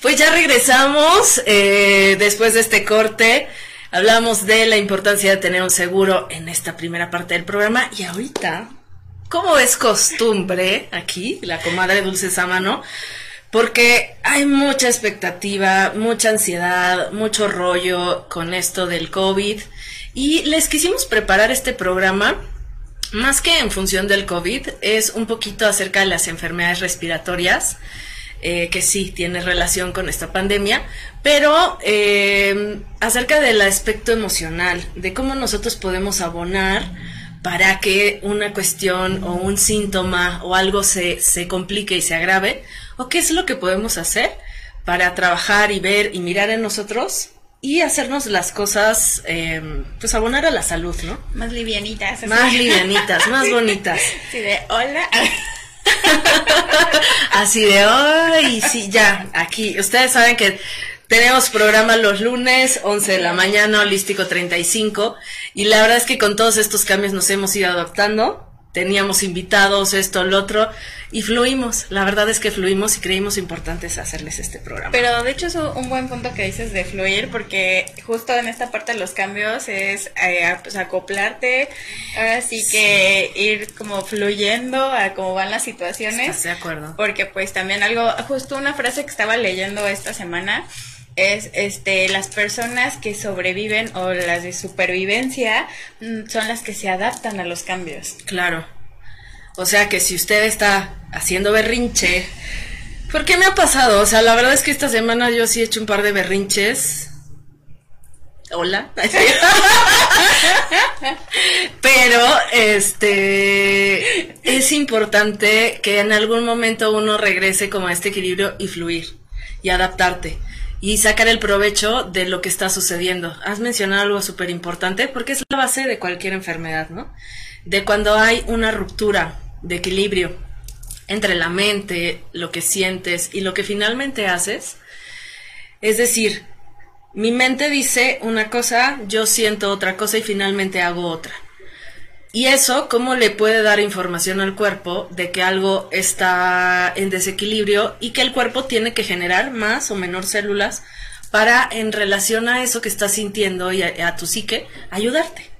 Pues ya regresamos eh, después de este corte. Hablamos de la importancia de tener un seguro en esta primera parte del programa. Y ahorita, como es costumbre aquí, la comadre Dulce Sámano, porque hay mucha expectativa, mucha ansiedad, mucho rollo con esto del COVID. Y les quisimos preparar este programa más que en función del COVID, es un poquito acerca de las enfermedades respiratorias eh, que sí tiene relación con esta pandemia, pero eh, acerca del aspecto emocional, de cómo nosotros podemos abonar para que una cuestión o un síntoma o algo se, se complique y se agrave, o qué es lo que podemos hacer para trabajar y ver y mirar en nosotros y hacernos las cosas, eh, pues abonar a la salud, ¿no? Más livianitas. Más livianitas, más bonitas. Sí, de hola. Así de hoy, sí, ya, aquí. Ustedes saben que tenemos programa los lunes, 11 de la mañana, holístico 35. Y la verdad es que con todos estos cambios nos hemos ido adaptando. Teníamos invitados, esto, lo otro, y fluimos. La verdad es que fluimos y creímos importantes hacerles este programa. Pero de hecho es un buen punto que dices de fluir, porque justo en esta parte de los cambios es eh, pues acoplarte, ahora sí que ir como fluyendo a cómo van las situaciones. ¿Estás de acuerdo? Porque pues también algo, justo una frase que estaba leyendo esta semana, es este las personas que sobreviven o las de supervivencia mm, son las que se adaptan a los cambios. Claro. O sea que si usted está haciendo berrinche, ¿por qué me ha pasado? O sea, la verdad es que esta semana yo sí he hecho un par de berrinches. Hola. Pero, este, es importante que en algún momento uno regrese como a este equilibrio y fluir y adaptarte y sacar el provecho de lo que está sucediendo. Has mencionado algo súper importante porque es la base de cualquier enfermedad, ¿no? De cuando hay una ruptura de equilibrio entre la mente, lo que sientes y lo que finalmente haces. Es decir, mi mente dice una cosa, yo siento otra cosa y finalmente hago otra. Y eso, ¿cómo le puede dar información al cuerpo de que algo está en desequilibrio y que el cuerpo tiene que generar más o menor células para, en relación a eso que estás sintiendo y a, a tu psique, ayudarte?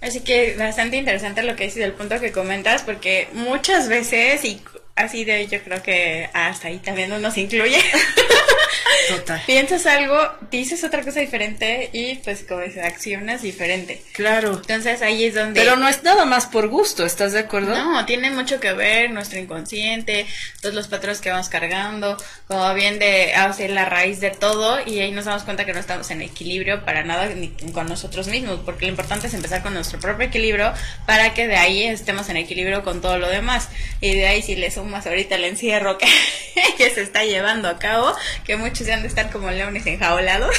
Así que bastante interesante lo que dices del punto que comentas, porque muchas veces, y así de yo creo que hasta ahí también uno se incluye. Total. Piensas algo, dices otra cosa diferente y pues como dices, accionas diferente. Claro. Entonces ahí es donde... Pero no es nada más por gusto, ¿estás de acuerdo? No, tiene mucho que ver nuestro inconsciente, todos los patrones que vamos cargando, como bien de hacer la raíz de todo y ahí nos damos cuenta que no estamos en equilibrio para nada ni con nosotros mismos, porque lo importante es empezar con nuestro propio equilibrio para que de ahí estemos en equilibrio con todo lo demás. Y de ahí si le sumas ahorita el encierro que, que se está llevando a cabo, que muchos ya han de estar como leones enjaulados.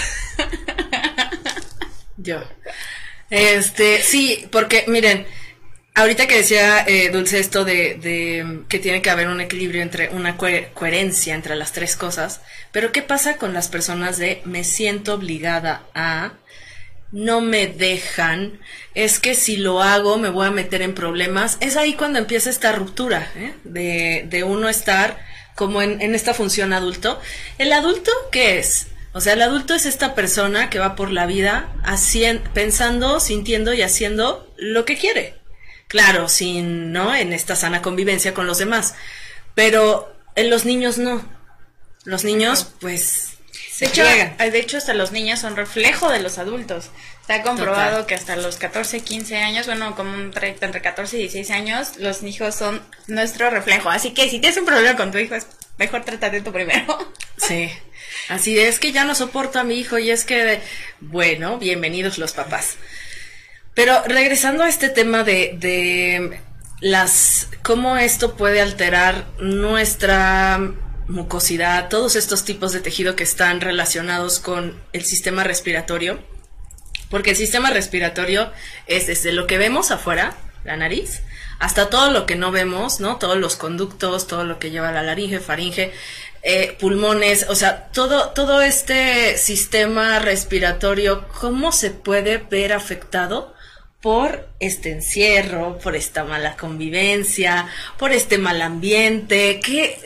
Yo. Este, sí, porque miren, ahorita que decía eh, Dulce esto de, de, que tiene que haber un equilibrio entre una coher coherencia entre las tres cosas, pero ¿qué pasa con las personas de me siento obligada a, no me dejan, es que si lo hago me voy a meter en problemas? Es ahí cuando empieza esta ruptura, ¿eh? de, de uno estar como en, en esta función adulto. ¿El adulto qué es? O sea, el adulto es esta persona que va por la vida pensando, sintiendo y haciendo lo que quiere. Claro, sin, ¿no? En esta sana convivencia con los demás. Pero en los niños no. Los niños, pues, se De hecho, juegan. de hecho, hasta los niños son reflejo de los adultos. Está comprobado Total. que hasta los 14, 15 años, bueno, como un tre- entre 14 y 16 años, los hijos son nuestro reflejo. Así que si tienes un problema con tu hijo, es mejor tratar de tu primero. Sí. Así es que ya no soporto a mi hijo y es que, bueno, bienvenidos los papás. Pero regresando a este tema de, de las, cómo esto puede alterar nuestra mucosidad, todos estos tipos de tejido que están relacionados con el sistema respiratorio, porque el sistema respiratorio es desde lo que vemos afuera, la nariz, hasta todo lo que no vemos, ¿no? Todos los conductos, todo lo que lleva la laringe, faringe, eh, pulmones, o sea, todo, todo este sistema respiratorio, ¿cómo se puede ver afectado por este encierro, por esta mala convivencia, por este mal ambiente? ¿Qué?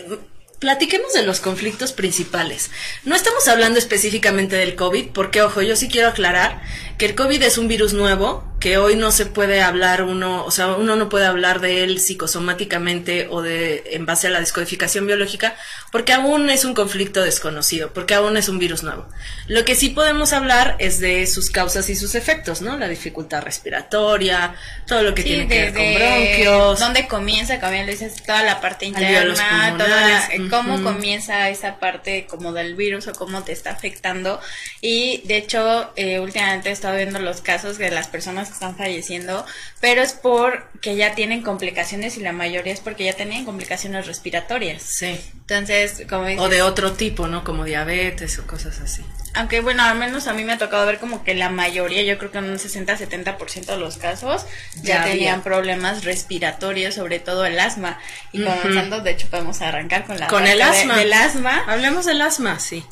Platiquemos de los conflictos principales. No estamos hablando específicamente del COVID, porque, ojo, yo sí quiero aclarar que el COVID es un virus nuevo, que hoy no se puede hablar uno, o sea, uno no puede hablar de él psicosomáticamente o de en base a la descodificación biológica, porque aún es un conflicto desconocido, porque aún es un virus nuevo. Lo que sí podemos hablar es de sus causas y sus efectos, ¿no? La dificultad respiratoria, todo lo que tiene que ver con bronquios. ¿Dónde comienza, como bien lo dices, toda la parte interna, toda cómo comienza esa parte como del virus o cómo te está afectando. Y de hecho, eh, últimamente he estado viendo los casos de las personas que están falleciendo, pero es porque ya tienen complicaciones y la mayoría es porque ya tenían complicaciones respiratorias. Sí. Entonces, como O de otro tipo, ¿no? Como diabetes o cosas así. Aunque bueno, al menos a mí me ha tocado ver como que la mayoría, yo creo que en un 60-70% de los casos, ya, tenían problemas respiratorios, sobre todo el asma. Y comenzando, de hecho, podemos arrancar con la con el asma. del asma. Hablemos del asma, sí.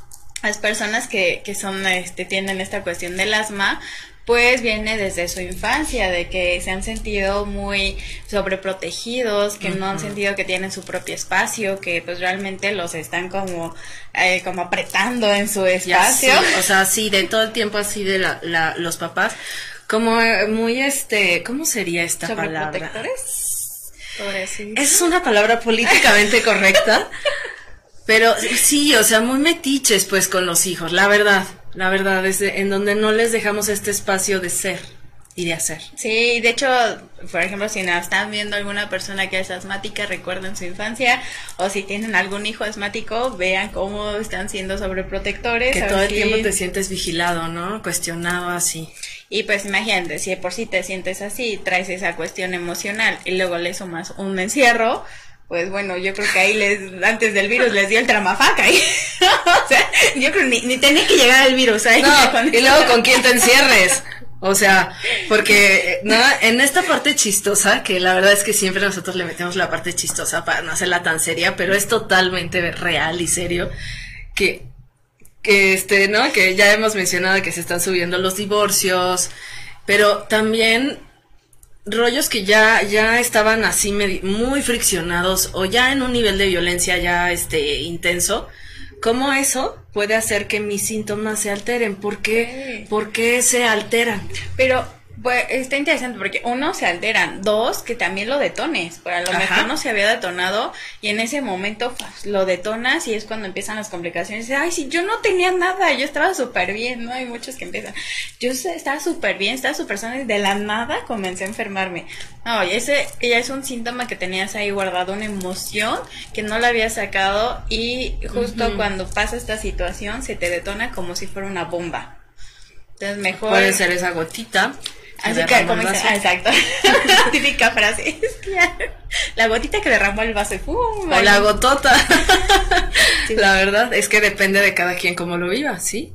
Las personas que, que son, este, tienen esta cuestión del asma, pues viene desde su infancia, de que se han sentido muy sobreprotegidos, que no han sentido que tienen su propio espacio, que pues realmente los están como, eh, como apretando en su espacio. o sea, sí, de todo el tiempo así de la, la, los papás, como muy este, ¿cómo sería esta palabra? Es una palabra políticamente correcta, pero sí, o sea, muy metiches pues con los hijos, la verdad. La verdad, es en donde no les dejamos este espacio de ser y de hacer. Sí, de hecho, por ejemplo, si están viendo alguna persona que es asmática, recuerden su infancia, o si tienen algún hijo asmático, vean cómo están siendo sobreprotectores. Que todo el tiempo te sientes vigilado, ¿no? Cuestionado así. Y pues imagínate, si por sí te sientes así, traes esa cuestión emocional y luego le sumas un encierro, pues bueno, yo creo que ahí les, antes del virus les dio el tramafaca. Y, o sea, yo creo ni, ni tenía que llegar al virus ahí. y luego con quién te encierres. O sea, porque nada, en esta parte chistosa, que la verdad es que siempre nosotros le metemos la parte chistosa para no hacerla tan seria, pero es totalmente real y serio, que, que este, ¿no? Que ya hemos mencionado que se están subiendo los divorcios, pero también rollos que ya, ya estaban así muy friccionados o ya en un nivel de violencia ya este intenso, ¿cómo eso puede hacer que mis síntomas se alteren? ¿Por qué, ¿Por qué se alteran? Pero pues está interesante porque uno se alteran, dos que también lo detones, pero a lo mejor no se había detonado y en ese momento lo detonas y es cuando empiezan las complicaciones. Ay, si yo no tenía nada, yo estaba súper bien, ¿no? Hay muchos que empiezan, yo estaba súper bien, estaba súper sana y de la nada comencé a enfermarme. No, y ese ya es un síntoma que tenías ahí guardado, una emoción que no la habías sacado y justo cuando pasa esta situación se te detona como si fuera una bomba. Entonces mejor... Puede ser esa gotita Así que como dice, ah, exacto. Típica frase. la gotita que derramó el vaso. o la gotota. La verdad es que depende de cada quien cómo lo viva, ¿sí?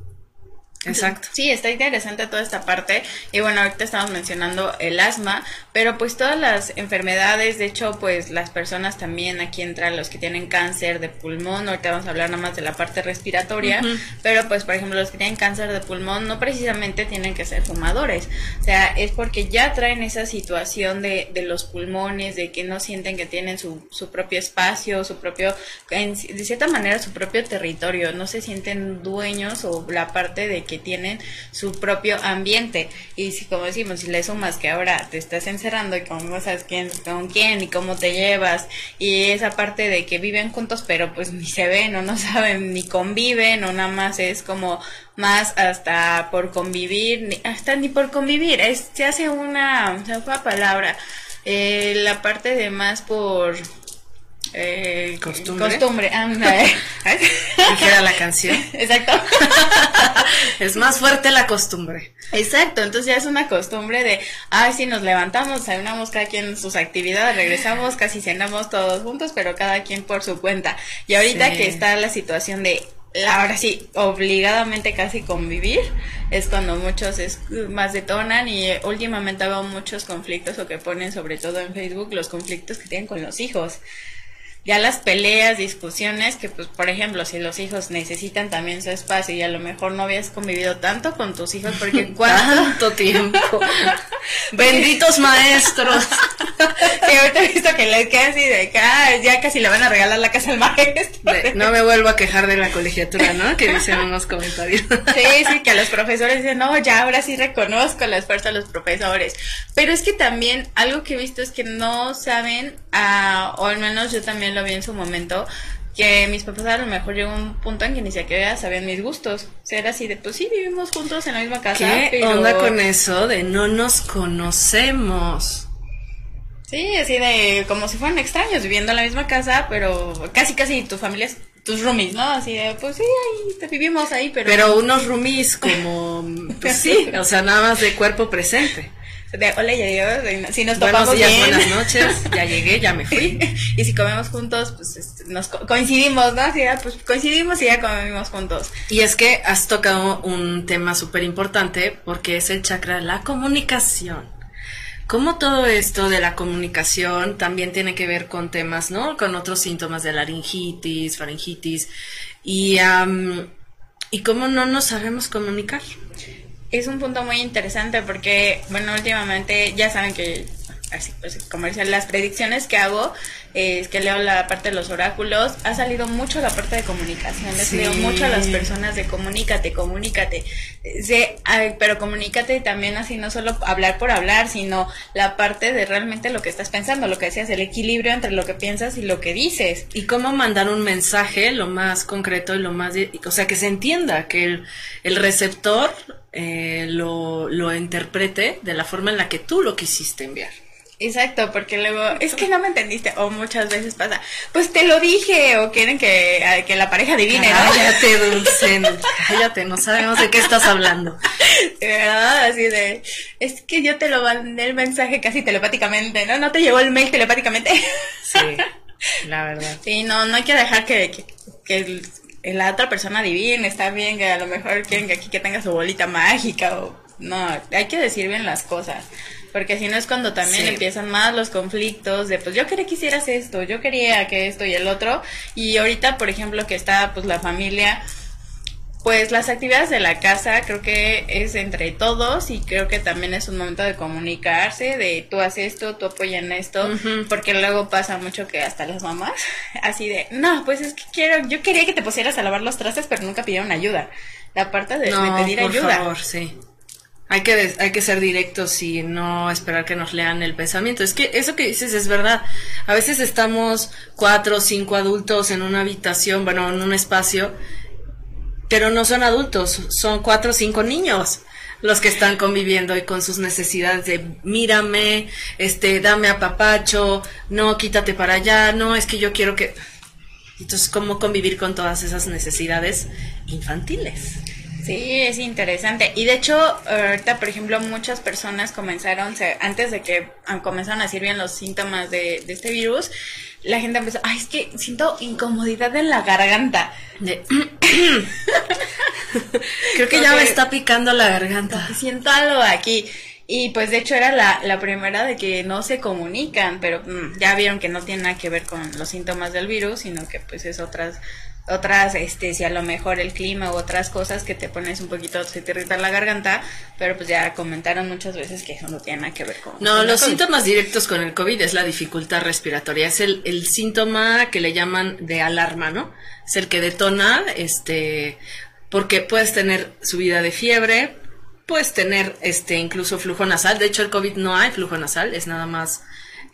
Exacto. Sí, está interesante toda esta parte. Y bueno, ahorita estamos mencionando el asma, pero pues todas las enfermedades, de hecho, pues las personas también, aquí entran los que tienen cáncer de pulmón, ahorita vamos a hablar nada más de la parte respiratoria, pero pues por ejemplo los que tienen cáncer de pulmón no precisamente tienen que ser fumadores, o sea, es porque ya traen esa situación de, de los pulmones, de que no sienten que tienen su, su propio espacio, su propio, de cierta manera su propio territorio, no se sienten dueños o la parte de que tienen su propio ambiente. Y si, como decimos, si le sumas que ahora te estás encerrando y como no sabes quién, con quién y cómo te llevas, y esa parte de que viven juntos, pero pues ni se ven o no saben ni conviven o nada más es como más hasta por convivir, ni, hasta ni por convivir, es, se hace una, se fue palabra, eh, la parte de más por eh, costumbre. Costumbre, Dijera la canción. Exacto. es más fuerte la costumbre. Exacto, entonces ya es una costumbre de, ay, si nos levantamos, cenamos cada quien sus actividades, regresamos, casi cenamos todos juntos, pero cada quien por su cuenta. Y ahorita que está la situación de ahora sí, obligadamente casi convivir, es cuando muchos es, más detonan y últimamente veo muchos conflictos o que ponen sobre todo en Facebook los conflictos que tienen con los hijos ya las peleas, discusiones, que pues por ejemplo, si los hijos necesitan también su espacio y a lo mejor no habías convivido tanto con tus hijos porque cuánto tiempo. Benditos maestros. sí, ahorita he visto que le queda así de que ya casi le van a regalar la casa al maestro. no me vuelvo a quejar de la colegiatura, ¿no? Que dicen unos comentarios. sí, sí, que los profesores dicen, no, ya ahora sí reconozco el esfuerzo de los profesores. Pero es que también algo que he visto es que no saben, uh, o al menos yo también lo vi en su momento, que mis papás a lo mejor llegó un punto en que ni siquiera sabían mis gustos. O sea, era así de, pues sí, vivimos juntos en la misma casa. ¿Qué onda con eso de no nos conocemos? Sí, así de como si fueran extraños viviendo en la misma casa, pero casi casi tu familia es tus roomies, ¿no? Así de, pues sí, ahí te vivimos ahí, pero... Pero unos roomies como, pues sí, o sea, nada más de cuerpo presente. De, hola, ya llego, si nos topamos días, buenas noches, ya llegué, ya me fui. y si comemos juntos, pues este, nos coincidimos, ¿no? Así ya, pues coincidimos y ya comemos juntos. Y es que has tocado un tema súper importante porque es el chakra de la comunicación. Como todo esto de la comunicación también tiene que ver con temas, ¿no? Con otros síntomas de laringitis, faringitis y, y cómo no nos sabemos comunicar. Es un punto muy interesante porque, bueno, últimamente ya saben que así pues comercial, las predicciones que hago, es que leo la parte de los oráculos, ha salido mucho la parte de comunicación, les leo mucho a las personas de comunícate, comunícate, pero comunícate también así, no solo hablar por hablar, sino la parte de realmente lo que estás pensando, lo que decías, el equilibrio entre lo que piensas y lo que dices. Y cómo mandar un mensaje lo más concreto y lo más, o sea, que se entienda, que el, el receptor eh, lo, lo interprete de la forma en la que tú lo quisiste enviar. Exacto, porque luego, es que no me entendiste, o muchas veces pasa, pues te lo dije, o quieren que, que la pareja adivine, ¿no? Cállate, Dulce, cállate, no sabemos de qué estás hablando. Verdad, así de, es que yo te lo mandé el mensaje casi telepáticamente, ¿no? No te llegó el mail telepáticamente. Sí, la verdad. Sí, no, no hay que dejar que, que, que la otra persona adivine, está bien, que a lo mejor quieren que aquí que tenga su bolita mágica, o no, hay que decir bien las cosas. Porque si no es cuando también empiezan más los conflictos de pues yo quería que hicieras esto, yo quería que esto y el otro. Y ahorita, por ejemplo, que está pues la familia, pues las actividades de la casa creo que es entre todos y creo que también es un momento de comunicarse, de tú haces esto, tú apoyas en esto, porque luego pasa mucho que hasta las mamás, así de, no, pues es que quiero, yo quería que te pusieras a lavar los trastes, pero nunca pidieron ayuda. La parte de, no, pedir por ayuda. Favor, sí. Hay que, hay que ser directos y no esperar que nos lean el pensamiento. Es que eso que dices es verdad. A veces estamos cuatro o cinco adultos en una habitación, bueno, en un espacio, pero no son adultos, son cuatro o cinco niños los que están conviviendo y con sus necesidades de mírame, este, dame a papacho, no, quítate para allá, no, es que yo quiero que... Entonces, ¿cómo convivir con todas esas necesidades infantiles? Sí, es interesante. Y de hecho, ahorita, por ejemplo, muchas personas comenzaron, antes de que ah, comenzaron a decir bien los síntomas de, este virus, la gente empezó, ay, es que siento incomodidad en la garganta. Creo que ya me está picando la garganta. Siento algo aquí. Y pues de hecho era la, la primera de que no se comunican, pero mm, ya vieron que no tiene nada que ver con los síntomas del virus, sino que pues es otras otras, este, si a lo mejor el clima u otras cosas que te pones un poquito, se te irrita la garganta, pero pues ya comentaron muchas veces que eso no tiene nada que ver con... No, los síntomas directos con el COVID es la dificultad respiratoria, es el, el síntoma que le llaman de alarma, ¿no? Es el que detona, este, porque puedes tener subida de fiebre, puedes tener, este, incluso flujo nasal, de hecho el COVID no hay flujo nasal, es nada más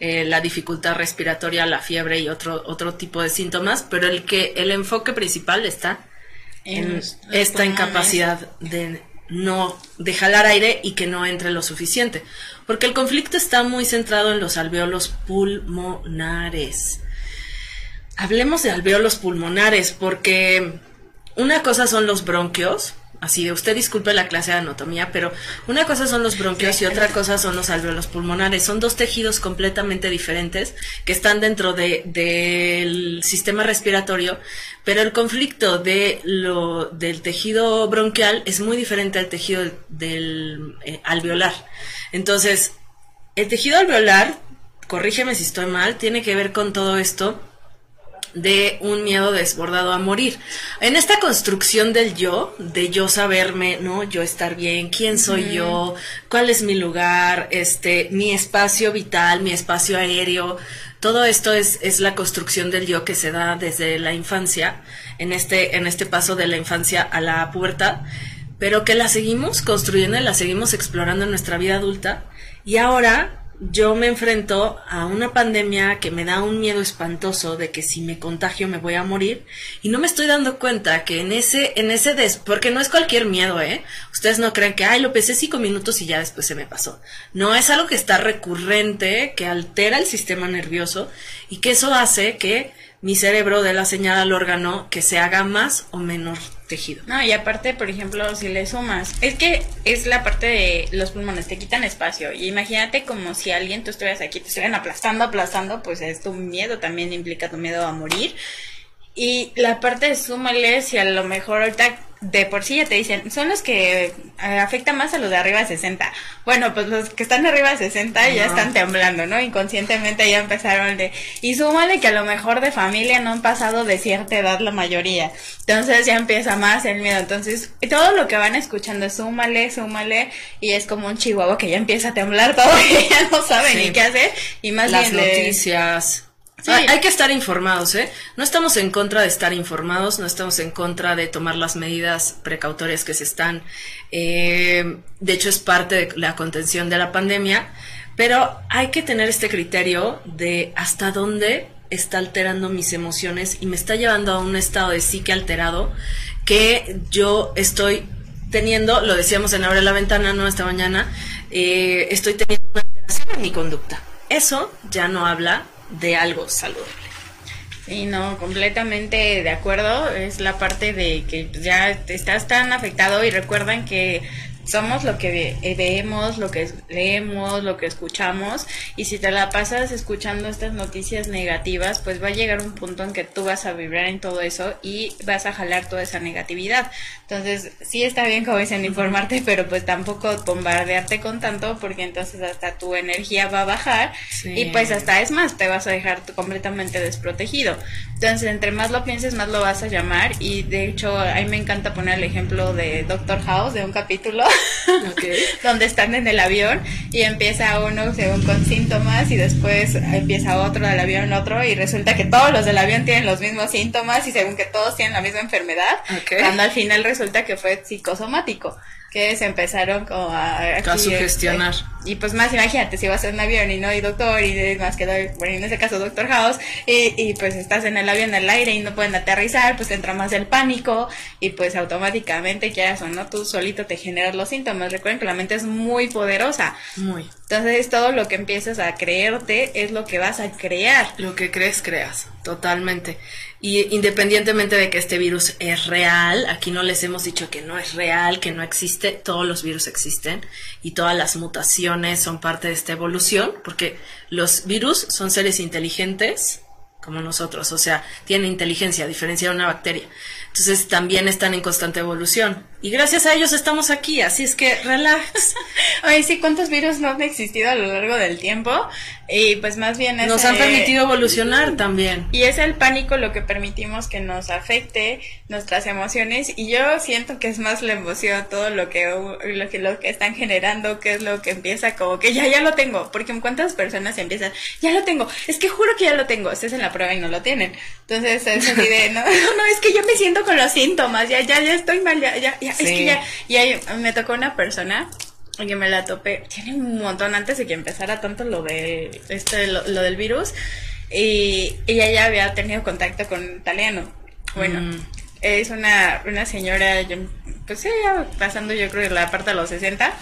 eh, la dificultad respiratoria, la fiebre y otro, otro tipo de síntomas, pero el que el enfoque principal está en, esta incapacidad de no de jalar aire y que no entre lo suficiente, porque el conflicto está muy centrado en los alveolos pulmonares. Hablemos de alveolos pulmonares porque una cosa son los bronquios, así de usted disculpe la clase de anatomía, pero una cosa son los bronquios y otra cosa son los alveolos pulmonares. Son dos tejidos completamente diferentes que están dentro del sistema respiratorio, pero el conflicto de lo, del tejido bronquial es muy diferente al tejido eh, alveolar. Entonces, el tejido alveolar, corrígeme si estoy mal, tiene que ver con todo esto de un miedo desbordado a morir. En esta construcción del yo, de yo saberme, ¿no? Yo estar bien, quién soy yo, cuál es mi lugar, este, mi espacio vital, mi espacio aéreo, todo esto es, es la construcción del yo que se da desde la infancia, en este, en este paso de la infancia a la pubertad, pero que la seguimos construyendo y la seguimos explorando en nuestra vida adulta. Y ahora yo me enfrento a una pandemia que me da un miedo espantoso de que si me contagio me voy a morir y no me estoy dando cuenta que en ese en ese des porque no es cualquier miedo, ¿eh? Ustedes no creen que ay, lo pesé cinco minutos y ya después se me pasó. No es algo que está recurrente, que altera el sistema nervioso y que eso hace que mi cerebro dé la señal al órgano que se haga más o menos tejido. No, y aparte, por ejemplo, si le sumas, es que es la parte de los pulmones, te quitan espacio. Y imagínate como si alguien, tú estuvieras aquí, te estuvieran aplastando, aplastando, pues es tu miedo, también implica tu miedo a morir. Y la parte de súmale, si a lo mejor ahorita de por sí ya te dicen, son los que eh, afectan más a los de arriba de 60. Bueno, pues los que están arriba de 60 ya están temblando, ¿no? Inconscientemente ya empezaron de... Y súmale que a lo mejor de familia no han pasado de cierta edad la mayoría. Entonces ya empieza más el miedo. Entonces todo lo que van escuchando es súmale, súmale. Y es como un chihuahua que ya empieza a temblar todo y ya no sabe ni qué hacer. Y más Las bien de- noticias. Hay, que estar informados, ¿eh? No estamos en contra de estar informados, no estamos en contra de tomar las medidas precautorias que se están. eh, de hecho, es parte de la contención de la pandemia, pero hay que tener este criterio de hasta dónde está alterando mis emociones y me está llevando a un estado de psique alterado que yo estoy teniendo, lo decíamos en Abre la Ventana, ¿no? Esta mañana, eh, estoy teniendo una alteración en mi conducta. Eso ya no habla de algo saludable. Sí, no, completamente de acuerdo. Es la parte de que ya estás tan afectado y recuerdan que somos lo que ve- eh, vemos, lo que leemos, lo que escuchamos y si te la pasas escuchando estas noticias negativas, pues va a llegar un punto en que tú vas a vibrar en todo eso y vas a jalar toda esa negatividad. Entonces, sí está bien, como dicen, informarte, pero pues tampoco bombardearte con tanto porque entonces hasta tu energía va a bajar Sí. y pues hasta es más, te vas a dejar completamente desprotegido. Entonces, entre más lo pienses, más lo vas a llamar. Y de hecho, a mí me encanta poner el ejemplo de Doctor House, de un capítulo, Donde están en el avión y empieza uno según con síntomas y después empieza otro del avión, otro, y resulta que todos los del avión tienen los mismos síntomas y según que todos tienen la misma enfermedad, cuando al final resulta que fue psicosomático. Que se empezaron como a, A sugestionar. y pues más, imagínate, si vas en un avión y no hay doctor y más que, bueno, en ese caso Doctor House, y, y pues estás en el avión al aire y no pueden aterrizar, pues entra más el pánico y pues automáticamente, quieras o no, tú solito te generas los síntomas. Recuerden que la mente es muy poderosa. Muy. Entonces todo lo que empiezas a creerte es lo que vas a crear. Lo que crees, creas. Totalmente. Y independientemente de que este virus es real, aquí no les hemos dicho que no es real, que no existe, todos los virus existen y todas las mutaciones son parte de esta evolución, porque los virus son seres inteligentes como nosotros, o sea, tienen inteligencia, a diferencia de una bacteria. Entonces también están en constante evolución. Y gracias a ellos estamos aquí, así es que relax. Oye, sí, ¿cuántos virus no han existido a lo largo del tiempo? Y pues más bien es, Nos han permitido evolucionar también. Y es el pánico lo que permitimos que nos afecte nuestras emociones y yo siento que es más la emoción, todo lo que, lo que, lo que están generando, que es lo que empieza como que ya, ya lo tengo, porque en cuántas personas empiezan, ya lo tengo, es que juro que ya lo tengo, estés en la prueba y no lo tienen. Entonces es así de, no, no, es que yo me siento con los síntomas, ya, ya, ya estoy mal, ya, ya, ya, es que ya, y ahí me tocó una persona que me la topé, tiene un montón antes de que empezara tanto lo de este lo, lo del virus y ella ya había tenido contacto con un italiano. Bueno, Mm. es una, una señora, pues ya pasando yo creo la parte de los 60.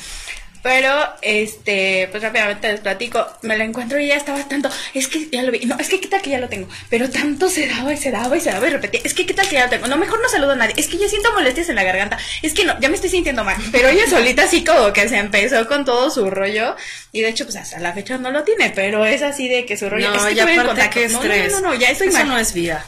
Pero, este, pues rápidamente les platico, me la encuentro y ya estaba tanto, es que ya lo vi, no, es que qué tal que ya lo tengo, pero tanto se daba y se daba y se daba y repetía, es que qué tal que ya lo tengo, no, mejor no saludo a nadie, es que yo siento molestias en la garganta, es que no, ya me estoy sintiendo mal, pero ella solita así como que se empezó con todo su rollo. Y de hecho pues hasta la fecha no lo tiene, pero es así de que su rollo, No, es que y tuve aparte No, no, estrés. No, no, no, ya estoy Eso mal. no es vida.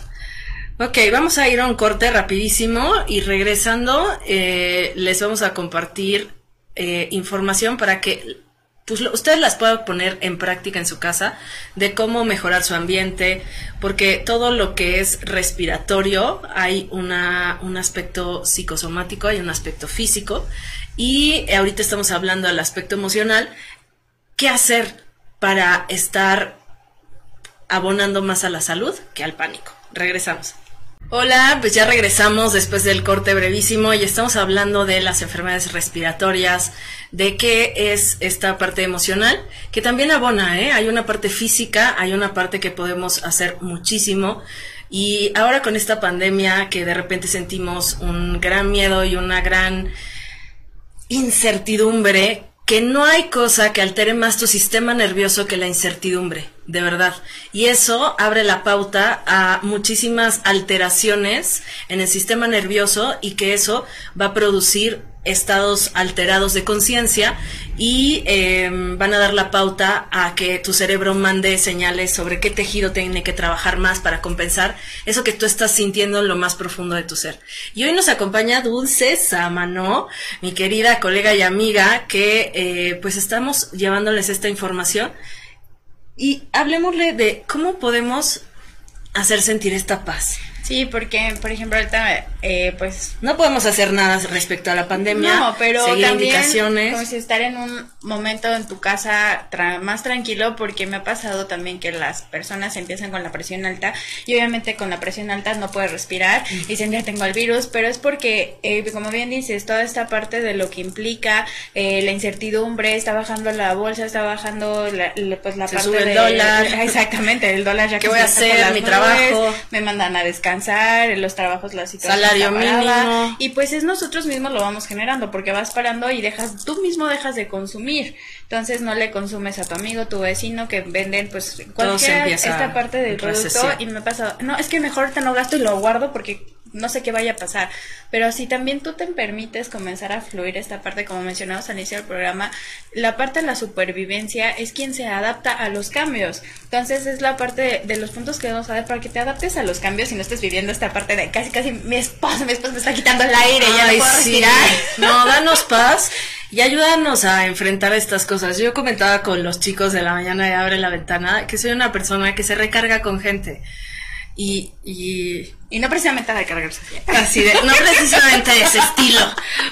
Ok, vamos a ir a un corte rapidísimo y regresando eh, les vamos a compartir eh, información para que pues ustedes las puedan poner en práctica en su casa de cómo mejorar su ambiente, porque todo lo que es respiratorio hay una, un aspecto psicosomático, hay un aspecto físico y ahorita estamos hablando del aspecto emocional. ¿Qué hacer para estar abonando más a la salud que al pánico? Regresamos. Hola, pues ya regresamos después del corte brevísimo y estamos hablando de las enfermedades respiratorias, de qué es esta parte emocional, que también abona, ¿eh? Hay una parte física, hay una parte que podemos hacer muchísimo. Y ahora con esta pandemia que de repente sentimos un gran miedo y una gran incertidumbre, que no hay cosa que altere más tu sistema nervioso que la incertidumbre, de verdad. Y eso abre la pauta a muchísimas alteraciones en el sistema nervioso y que eso va a producir estados alterados de conciencia y em, van a dar la pauta a que tu cerebro mande señales sobre qué tejido tiene que trabajar más para compensar eso que tú estás sintiendo en lo más profundo de tu ser. Y hoy nos acompaña Dulce Samano, mi querida colega y amiga, que eh, pues estamos llevándoles esta información y hablemosle de cómo podemos hacer sentir esta paz. Sí, porque, por ejemplo, ahorita, eh, pues... No podemos hacer nada respecto a la pandemia. No, pero también indicaciones. como si estar en un momento en tu casa más tranquilo, porque me ha pasado también que las personas empiezan con la presión alta y obviamente con la presión alta no puedes respirar y dicen ya tengo el virus, pero es porque, eh, como bien dices, toda esta parte de lo que implica eh, la incertidumbre, está bajando la bolsa, está bajando la, pues la Se parte sube el dólar. Exactamente, el dólar ya ¿Qué que voy a hacer? Mi trabajo. Me mandan a descansar en los trabajos la situación Salario mínimo. y pues es nosotros mismos lo vamos generando porque vas parando y dejas tú mismo dejas de consumir. Entonces no le consumes a tu amigo tu vecino que venden pues cualquier esta parte del producto y me pasa no es que mejor te no gasto y lo guardo porque no sé qué vaya a pasar, pero si también tú te permites comenzar a fluir esta parte, como mencionamos al inicio del programa, la parte de la supervivencia es quien se adapta a los cambios. Entonces es la parte de, de los puntos que debemos saber para que te adaptes a los cambios y no estés viviendo esta parte de casi, casi mi esposo, mi esposo me está quitando el aire, ya no puedo sí. respirar. No, danos paz y ayúdanos a enfrentar estas cosas. Yo comentaba con los chicos de la mañana de Abre la Ventana que soy una persona que se recarga con gente. Y, y no precisamente a cargarse así. así de, no precisamente de ese estilo,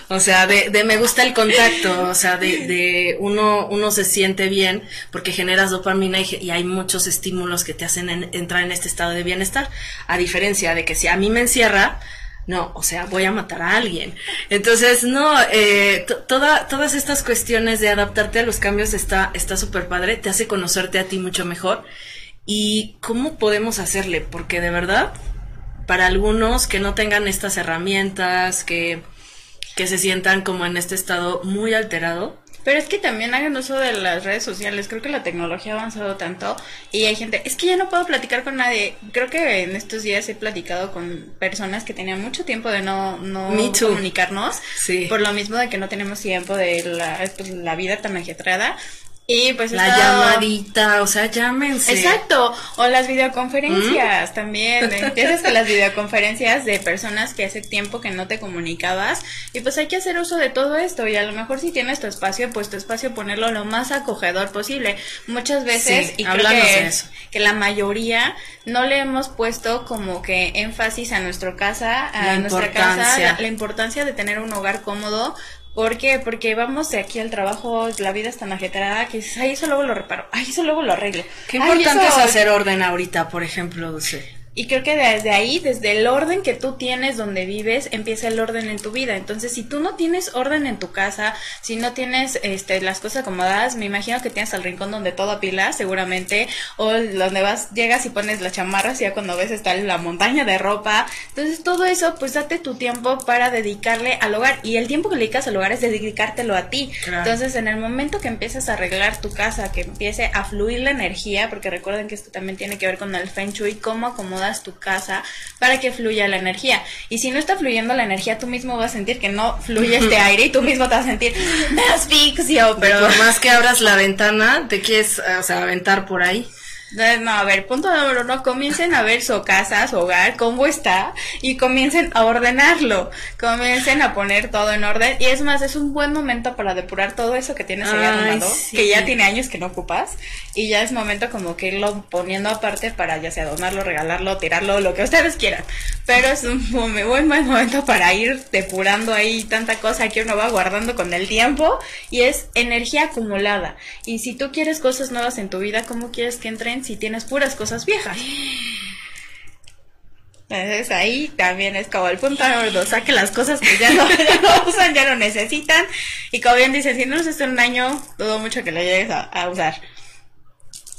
o sea, de, de me gusta el contacto, o sea, de, de uno, uno se siente bien porque generas dopamina y, hay muchos estímulos que te hacen en- entrar en este estado de bienestar, a diferencia de que si a mí me encierra, no, o sea, voy a matar a alguien. Entonces, no, eh, to- toda, todas estas cuestiones de adaptarte a los cambios está está súper padre, te hace conocerte a ti mucho mejor. ¿Y cómo podemos hacerle? Porque de verdad, para algunos que no tengan estas herramientas, que, que se sientan como en este estado muy alterado, Pero es que también hagan uso de las redes sociales. Creo que la tecnología ha avanzado tanto y hay gente, es que ya no puedo platicar con nadie. Creo que en estos días he platicado con personas que tenían mucho tiempo de no, no comunicarnos. Sí. Por lo mismo de que no tenemos tiempo de la, pues, la vida tan ajetreada. Y pues la estado- llamadita, o sea, llámense. Exacto, o las videoconferencias también. Empiezas con las videoconferencias de personas que hace tiempo que no te comunicabas y pues hay que hacer uso de todo esto y a lo mejor si tienes tu espacio, pues tu espacio ponerlo lo más acogedor posible. Muchas veces, Sí, y creo que, eso. que la mayoría no le hemos puesto como que énfasis a nuestra casa, a La nuestra casa, la importancia de tener un hogar cómodo. ¿Por qué? Porque vamos de aquí al trabajo, la vida es tan ajetreada que dices, ay, eso luego lo reparo, ay, eso luego lo arreglo. Qué Ay, importante eso- es hacer orden ahorita, por ejemplo, Dulce. Y creo que desde ahí, desde el orden que tú tienes donde vives, empieza el orden en tu vida. Entonces, si tú no tienes orden en tu casa, si no tienes este, las cosas acomodadas, me imagino que tienes el rincón donde todo apila, seguramente, o donde vas, llegas y pones las chamarras y ya cuando ves está la montaña de ropa. Entonces, todo eso, pues date tu tiempo para dedicarle al hogar. Y el tiempo que le dedicas al hogar es dedicártelo a ti. Claro. Entonces, en el momento que empieces a arreglar tu casa, que empiece a fluir la energía, porque recuerden que esto también tiene que ver con el Feng Shui, cómo acomodas tu casa para que fluya la energía. Y si no está fluyendo la energía, tú mismo vas a sentir que no fluye este aire y tú mismo te vas a sentir, me asfixio, Pero por más que abras la ventana, te quieres, eh, o sea, aventar por ahí. No, a ver, punto número uno, comiencen a ver su casa, su hogar, cómo está, y comiencen a ordenarlo, comiencen a poner todo en orden, y es más, es un buen momento para depurar todo eso que tienes ahí armado, que ya tiene años que no ocupas, y ya es momento como que irlo poniendo aparte para ya sea donarlo, regalarlo, tirarlo, lo que ustedes quieran, pero es un buen, buen momento para ir depurando ahí tanta cosa que uno va guardando con el tiempo, y es energía acumulada, y si tú quieres cosas nuevas en tu vida, ¿cómo quieres que entren? Si tienes puras cosas viejas. Entonces ahí también es como el punto dos, saque las cosas que ya no, usan, ya no necesitan. Y como bien dicen, si no hace un año, dudo mucho que lo llegues a, usar.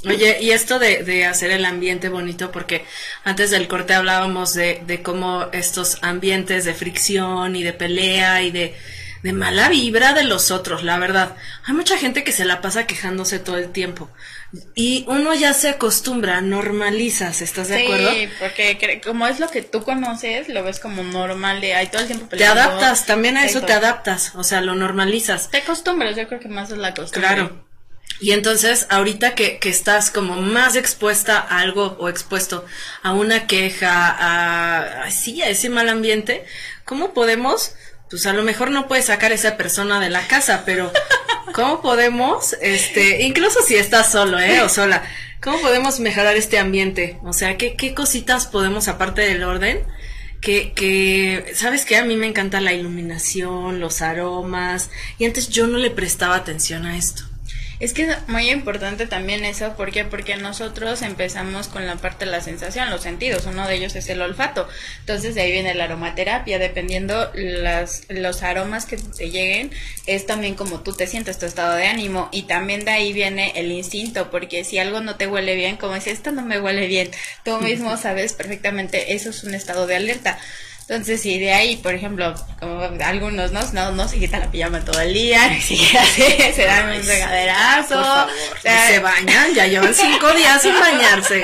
Oye, y esto de, de, hacer el ambiente bonito, porque antes del corte hablábamos de, de cómo estos ambientes de fricción y de pelea y de de mala vibra de los otros, la verdad. Hay mucha gente que se la pasa quejándose todo el tiempo. Y uno ya se acostumbra, normalizas, ¿estás de acuerdo? Sí, porque como es lo que tú conoces, lo ves como normal de hay todo el tiempo peleando. Te adaptas, también a eso te adaptas, o sea, lo normalizas. Te acostumbras, yo creo que más es la costumbre. Claro. Y entonces, ahorita que, que estás como más expuesta a algo o expuesto a una queja, a, a sí, a ese mal ambiente, ¿cómo podemos pues a lo mejor no puedes sacar a esa persona de la casa, pero ¿cómo podemos, este, incluso si estás solo, eh, o sola, cómo podemos mejorar este ambiente? O sea, ¿qué, qué cositas podemos, aparte del orden, que, que, ¿sabes qué? A mí me encanta la iluminación, los aromas, y antes yo no le prestaba atención a esto. Es que es muy importante también eso, ¿por qué? Porque nosotros empezamos con la parte de la sensación, los sentidos, uno de ellos es el olfato. Entonces de ahí viene la aromaterapia, dependiendo las, los aromas que te lleguen, es también como tú te sientes, tu estado de ánimo, y también de ahí viene el instinto, porque si algo no te huele bien, como si esto no me huele bien, tú mismo sabes perfectamente, eso es un estado de alerta. Entonces, si de ahí, por ejemplo, como algunos no, no, no se quitan la pijama todo el día, ni siquiera se, se dan un regaderazo. se bañan, ya llevan cinco días sin bañarse.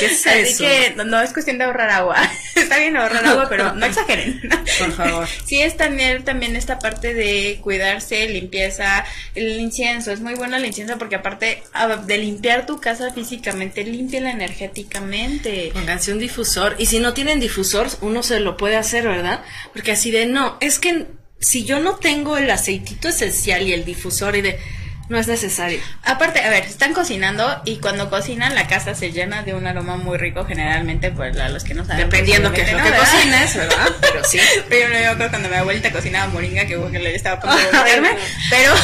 ¿Qué es así eso? que no, es cuestión de ahorrar agua. Está bien ahorrar agua, pero no exageren. Por favor. Sí, es también, también esta parte de cuidarse, limpieza, el incienso. Es muy bueno el incienso porque aparte de limpiar tu casa físicamente, limpia energéticamente. Pónganse un difusor. Y si no tienen difusor, uno se lo puede hacer, ¿verdad? Porque así de, no, es que si yo no tengo el aceitito esencial y el difusor y de, no es necesario. Aparte, a ver, están cocinando y cuando cocinan la casa se llena de un aroma muy rico generalmente, pues a los que no saben. Dependiendo es lo que cocines, ¿verdad? Pero sí. Pero yo creo cuando mi abuelita cocinaba moringa, que, que le estaba pero...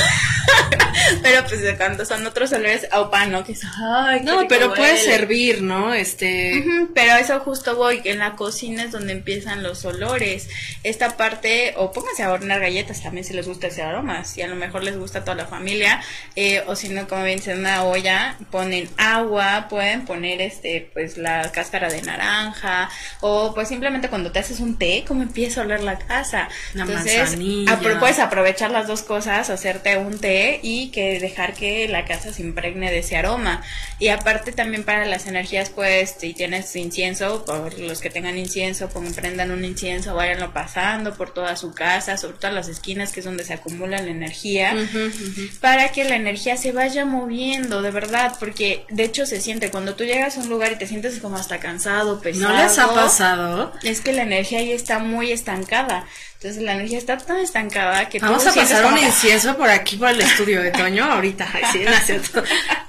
pero pues cuando son otros olores a pan, ¿no? Que es, ay, no, pero puede servir, ¿no? Este. pero eso justo voy, que en la cocina es donde empiezan los olores. Esta parte, o pónganse a hornear galletas también si les gusta ese aroma, si a lo mejor les gusta a toda la familia, eh, o si no, como bien en una olla, ponen agua, pueden poner este, pues la cáscara de naranja, o pues simplemente cuando te haces un té, como empieza a oler la casa. Entonces, puedes aprovechar las dos cosas, hacerte un té y que dejar que la casa se impregne de ese aroma. Y aparte también para las energías, pues si tienes incienso, por los que tengan incienso, como prendan un incienso, váyanlo pasando por toda su casa, sobre todas las esquinas que es donde se acumula la energía, para que la energía se vaya moviendo, de verdad, porque de hecho se siente cuando tú llegas a un lugar y te sientes como hasta cansado, pesado. ¿No les ha pasado? Es que la energía ahí está muy estancada. Entonces la energía está tan estancada que vamos a pasar un incienso por aquí por el estudio de Toño ahorita. sí,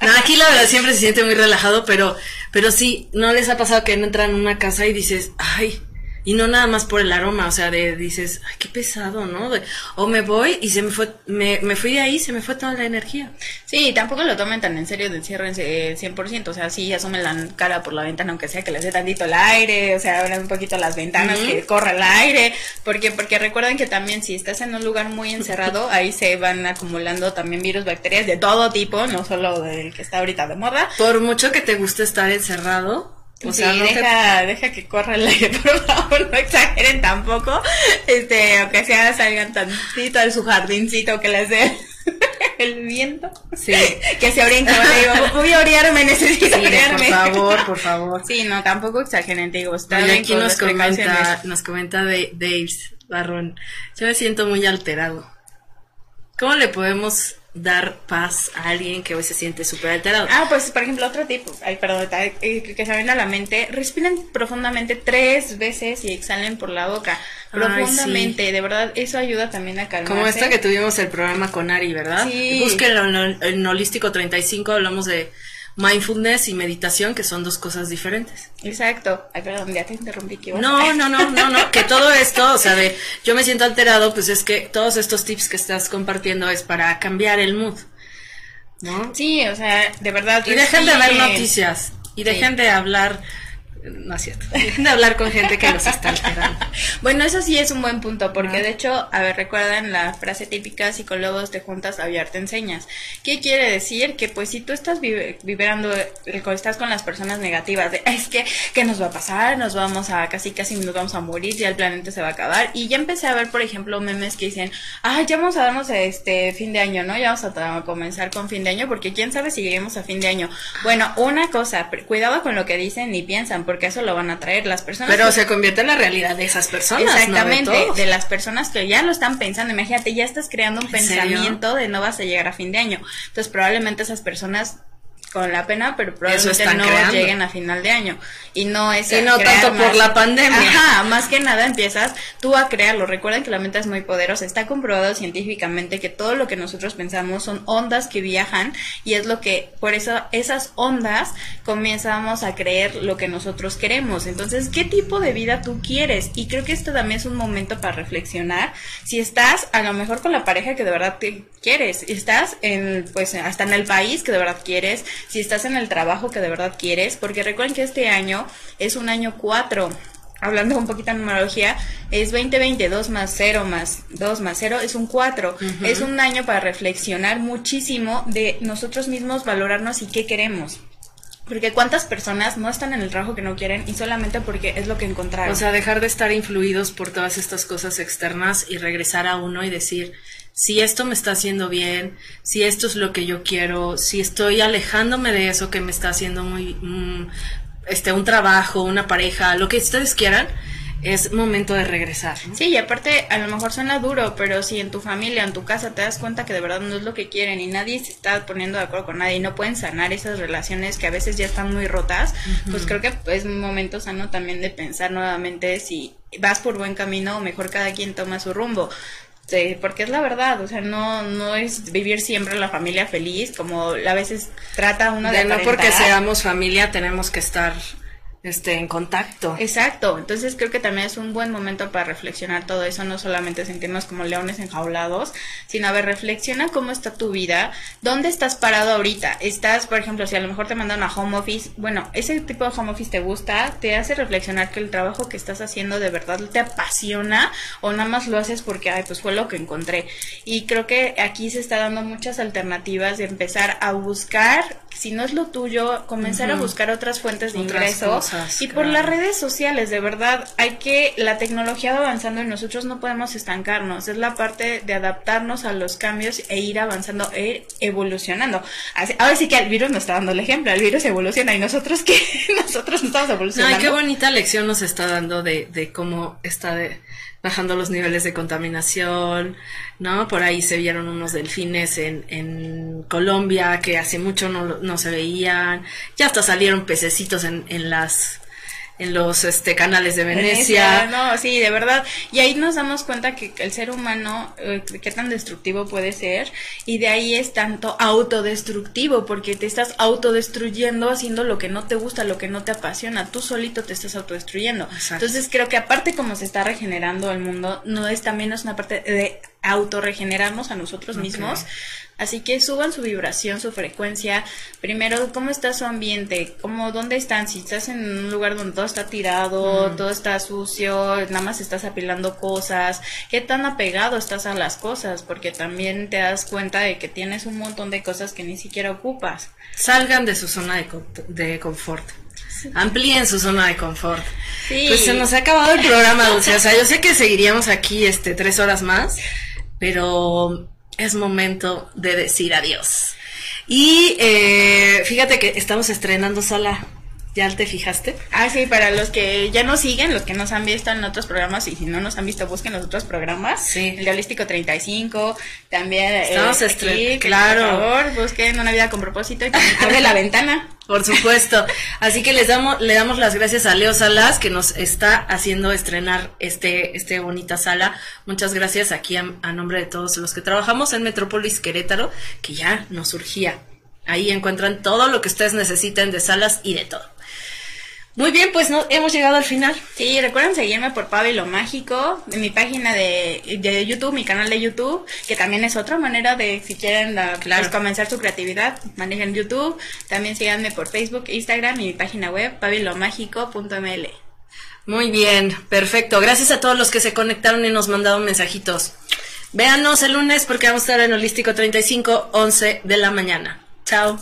no, aquí la verdad siempre se siente muy relajado, pero pero sí, no les ha pasado que entran en una casa y dices, "Ay, y no nada más por el aroma, o sea, de dices, ay, qué pesado, ¿no? o me voy y se me fue, me, me fui de ahí, se me fue toda la energía. Sí, tampoco lo tomen tan en serio de cierre 100%, o sea, sí, asomen la cara por la ventana, aunque sea que les dé tantito el aire, o sea, abran un poquito las ventanas, que corra el aire, porque, porque recuerden que también si estás en un lugar muy encerrado, ahí se van acumulando también virus, bacterias de todo tipo, no solo del que está ahorita de moda. Por mucho que te guste estar encerrado, o sea, deja, deja que corra el aire, por favor, no exageren tampoco. Este, aunque sea salgan tantito de su jardincito que les dé el viento. Sí. que se oren, como digo, voy a orearme, necesito sí, Por favor, por favor. Sí, no, tampoco exageren, te digo, está aquí nos comenta, nos comenta Dave Barrón. Yo me siento muy alterado. ¿Cómo le podemos dar paz a alguien que hoy se siente súper alterado? Ah, pues por ejemplo, otro tipo, ay, perdón, eh, que se viene a la mente, respiren profundamente tres veces y exhalen por la boca. Profundamente, de verdad, eso ayuda también a calmarse. Como esta que tuvimos el programa con Ari, ¿verdad? Sí. Búsquenlo en, en Holístico 35, hablamos de mindfulness y meditación, que son dos cosas diferentes. Exacto. Ay, perdón, ya te interrumpí. ¿qué No, no, no, no, no, que todo esto, o sea, de yo me siento alterado, pues es que todos estos tips que estás compartiendo es para cambiar el mood, ¿no? Sí, o sea, de verdad. Y dejen de ver respiren. noticias y dejen de hablar, no es cierto, dejen de hablar con gente que los está alterando. Bueno, eso sí es un buen punto, porque de hecho, a ver, recuerdan la frase típica, psicólogos te juntas, aviar te enseñas. ¿Qué quiere decir? Que pues si tú estás vibrando, eh, estás con las personas negativas, de, es que, ¿qué nos va a pasar? Nos vamos a, casi casi nos vamos a morir, ya el planeta se va a acabar. Y ya empecé a ver, por ejemplo, memes que dicen, ah, ya vamos a darnos este fin de año, ¿no? Ya vamos a tra- comenzar con fin de año, porque quién sabe si lleguemos a fin de año. Bueno, una cosa, cuidado con lo que dicen y piensan, porque eso lo van a traer las personas. Pero que- se convierte en la realidad de esas personas, Exactamente, De todos. de las personas que ya lo están pensando. Imagínate, ya estás creando un pensamiento de no vas a llegar a fin de año. Entonces, probablemente esas personas con la pena, pero probablemente no creando. lleguen a final de año. Y no es Y no tanto por la pandemia. Ajá, más que nada empiezas tú a crearlo. Recuerden que la mente es muy poderosa. Está comprobado científicamente que todo lo que nosotros pensamos son ondas que viajan y es lo que, por eso esas ondas comenzamos a creer lo que nosotros queremos. Entonces, ¿qué tipo de vida tú quieres? Y creo que esto también es un momento para reflexionar. Si estás a lo mejor con la pareja que de verdad te quieres, estás en, pues, hasta en el país que de verdad quieres, si estás en el trabajo que de verdad quieres, porque recuerden que este año es un año 4 hablando un poquito de numerología, es 2020, 2 más 0 más 2 más 0 es un 4. Es un año para reflexionar muchísimo de nosotros mismos, valorarnos y qué queremos. Porque cuántas personas no están en el trabajo que no quieren y solamente porque es lo que encontraron. O sea, dejar de estar influidos por todas estas cosas externas y regresar a uno y decir, si esto me está haciendo bien, si esto es lo que yo quiero, si estoy alejándome de eso que me está haciendo muy, mm, este, un trabajo, una pareja, lo que ustedes quieran, es momento de regresar. ¿no? Sí, y aparte a lo mejor suena duro, pero si en tu familia, en tu casa te das cuenta que de verdad no es lo que quieren y nadie se está poniendo de acuerdo con nadie y no pueden sanar esas relaciones que a veces ya están muy rotas, pues creo que es un momento sano también de pensar nuevamente si vas por buen camino o mejor cada quien toma su rumbo. Sí, porque es la verdad, o sea, no, no es vivir siempre la familia feliz, como a veces trata uno de, De no porque seamos familia tenemos que estar este, en contacto. Exacto, entonces creo que también es un buen momento para reflexionar todo eso, no solamente sentirnos como leones enjaulados, sino a ver, reflexiona cómo está tu vida, dónde estás parado ahorita, estás, por ejemplo, si a lo mejor te mandan a home office, bueno, ese tipo de home office te gusta, te hace reflexionar que el trabajo que estás haciendo de verdad te apasiona o nada más lo haces porque, ay, pues fue lo que encontré. Y creo que aquí se está dando muchas alternativas de empezar a buscar, si no es lo tuyo, comenzar a buscar otras fuentes de Otras ingreso. cosas, y por las redes sociales, de verdad, hay que, la tecnología va avanzando y nosotros no podemos estancarnos, es la parte de adaptarnos a los cambios e ir avanzando, e ir evolucionando. Así- ahora sí que el virus nos está dando el ejemplo, el virus evoluciona y nosotros que nosotros no estamos No, evolucionando. y qué bonita lección nos está dando de, de cómo está de- bajando los niveles de contaminación, ¿no? Por ahí se vieron unos delfines en, en Colombia que hace mucho no, no se veían, ya hasta salieron pececitos en, en las en los este canales de Venecia. No, sí, de verdad. Y ahí nos damos cuenta que el ser humano, eh, qué tan destructivo puede ser, y de ahí es tanto autodestructivo, porque te estás autodestruyendo haciendo lo que no te gusta, lo que no te apasiona, tú solito te estás autodestruyendo. Exacto. Entonces creo que aparte como se está regenerando el mundo, no es también es una parte de autorregenerarnos a nosotros mismos. Así que suban su vibración, su frecuencia. Primero, ¿cómo está su ambiente? ¿Cómo, ¿Dónde están? Si estás en un lugar donde todo está tirado, todo está sucio, nada más estás apilando cosas, ¿qué tan apegado estás a las cosas? Porque también te das cuenta de que tienes un montón de cosas que ni siquiera ocupas. Salgan de su zona de, con- de confort. Amplíen su zona de confort. Sí. Pues se nos ha acabado el programa, Dulce. O sea, yo sé que seguiríamos aquí este tres horas más, pero es momento de decir adiós. Y eh, fíjate que estamos estrenando sala. ¿Ya te fijaste? Ah, sí, para los que ya nos siguen, los que nos han visto en otros programas y si no nos han visto, busquen los otros programas. Sí. El Dialístico 35, también. eh, Estamos aquí, estre- que claro. Por favor, busquen Una Vida con Propósito y también abre la ventana. Por supuesto. Así que les damos, le damos las gracias a Leo Salas que nos está haciendo estrenar este, este bonita sala. Muchas gracias aquí a, a nombre de todos los que trabajamos en Metrópolis Querétaro, que ya nos surgía. Ahí encuentran todo lo que ustedes necesiten de salas y de todo. Muy bien, pues no, hemos llegado al final. Sí, recuerden seguirme por Pablo Mágico, en mi página de, de YouTube, mi canal de YouTube, que también es otra manera de, si quieren Claro. pues, comenzar su creatividad, manejen YouTube. También síganme por Facebook, Instagram y mi página web, pabilomágico.ml. Muy bien, perfecto. Gracias a todos los que se conectaron y nos mandaron mensajitos. Véanos el lunes porque vamos a estar en Holístico 35, 11 de la mañana. Chao.